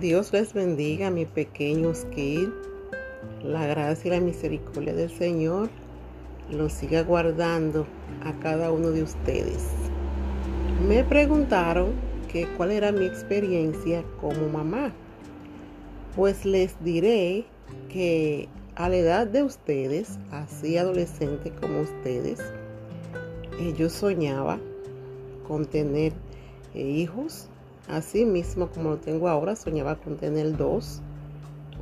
Dios les bendiga, mis pequeños kids. La gracia y la misericordia del Señor los siga guardando a cada uno de ustedes. Me preguntaron que cuál era mi experiencia como mamá. Pues les diré que a la edad de ustedes, así adolescente como ustedes, yo soñaba con tener eh, hijos Así mismo como lo tengo ahora, soñaba con tener dos,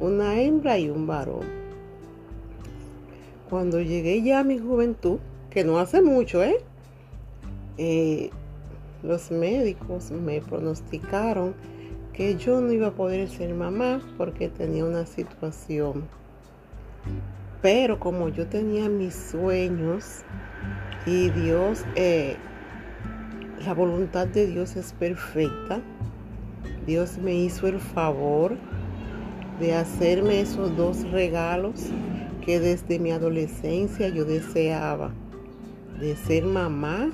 una hembra y un varón. Cuando llegué ya a mi juventud, que no hace mucho, ¿eh? eh los médicos me pronosticaron que yo no iba a poder ser mamá porque tenía una situación. Pero como yo tenía mis sueños y Dios eh, la voluntad de Dios es perfecta. Dios me hizo el favor de hacerme esos dos regalos que desde mi adolescencia yo deseaba, de ser mamá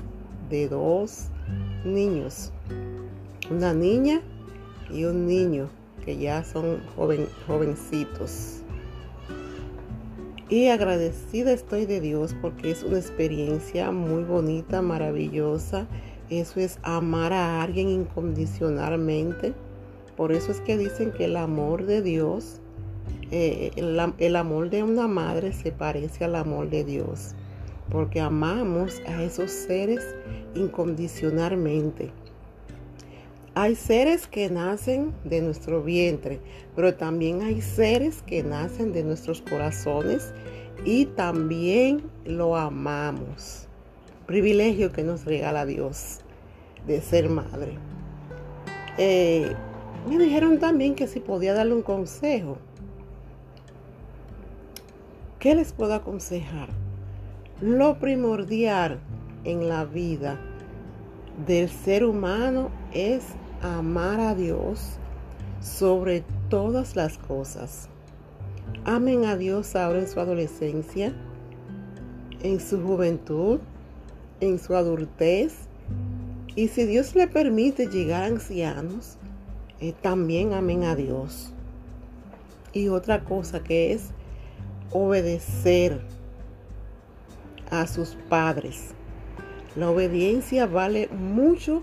de dos niños, una niña y un niño que ya son joven, jovencitos. Y agradecida estoy de Dios porque es una experiencia muy bonita, maravillosa eso es amar a alguien incondicionalmente. Por eso es que dicen que el amor de Dios, eh, el, amor de una madre se parece al amor de Dios. Porque amamos a esos seres incondicionalmente. Hay seres que nacen de nuestro vientre, pero también hay seres que nacen de nuestros corazones y también lo amamos privilegio que nos regala Dios de ser madre. Eh, me dijeron también que si podía darle un consejo. ¿Qué les puedo aconsejar? Lo primordial en la vida del ser humano es amar a Dios sobre todas las cosas. Amen a Dios ahora en su adolescencia, en su juventud, en su adultez. Y si Dios le permite llegar a ancianos, eh, también amen a Dios. Y otra cosa que es obedecer a sus padres. La obediencia vale mucho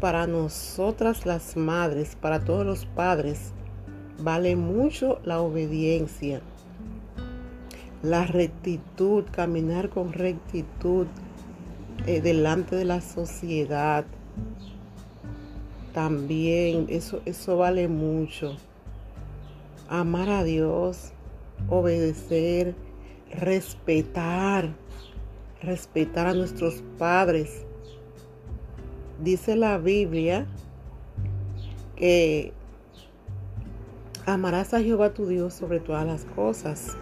para nosotras las madres, para todos los padres. Vale mucho la obediencia. La rectitud, caminar con rectitud, eh, delante de la sociedad. También eso, eso vale mucho. Amar a Dios, obedecer, respetar, respetar a nuestros padres. Dice la Biblia que amarás a Jehová tu Dios sobre todas las cosas.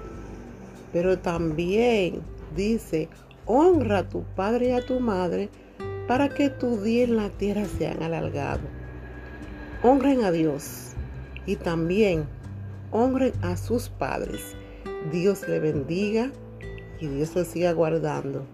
Pero también dice, honra a tu padre y a tu madre para que tu día en la tierra sean alargado. Honren a Dios y también honren a sus padres. Dios le bendiga y Dios le siga guardando.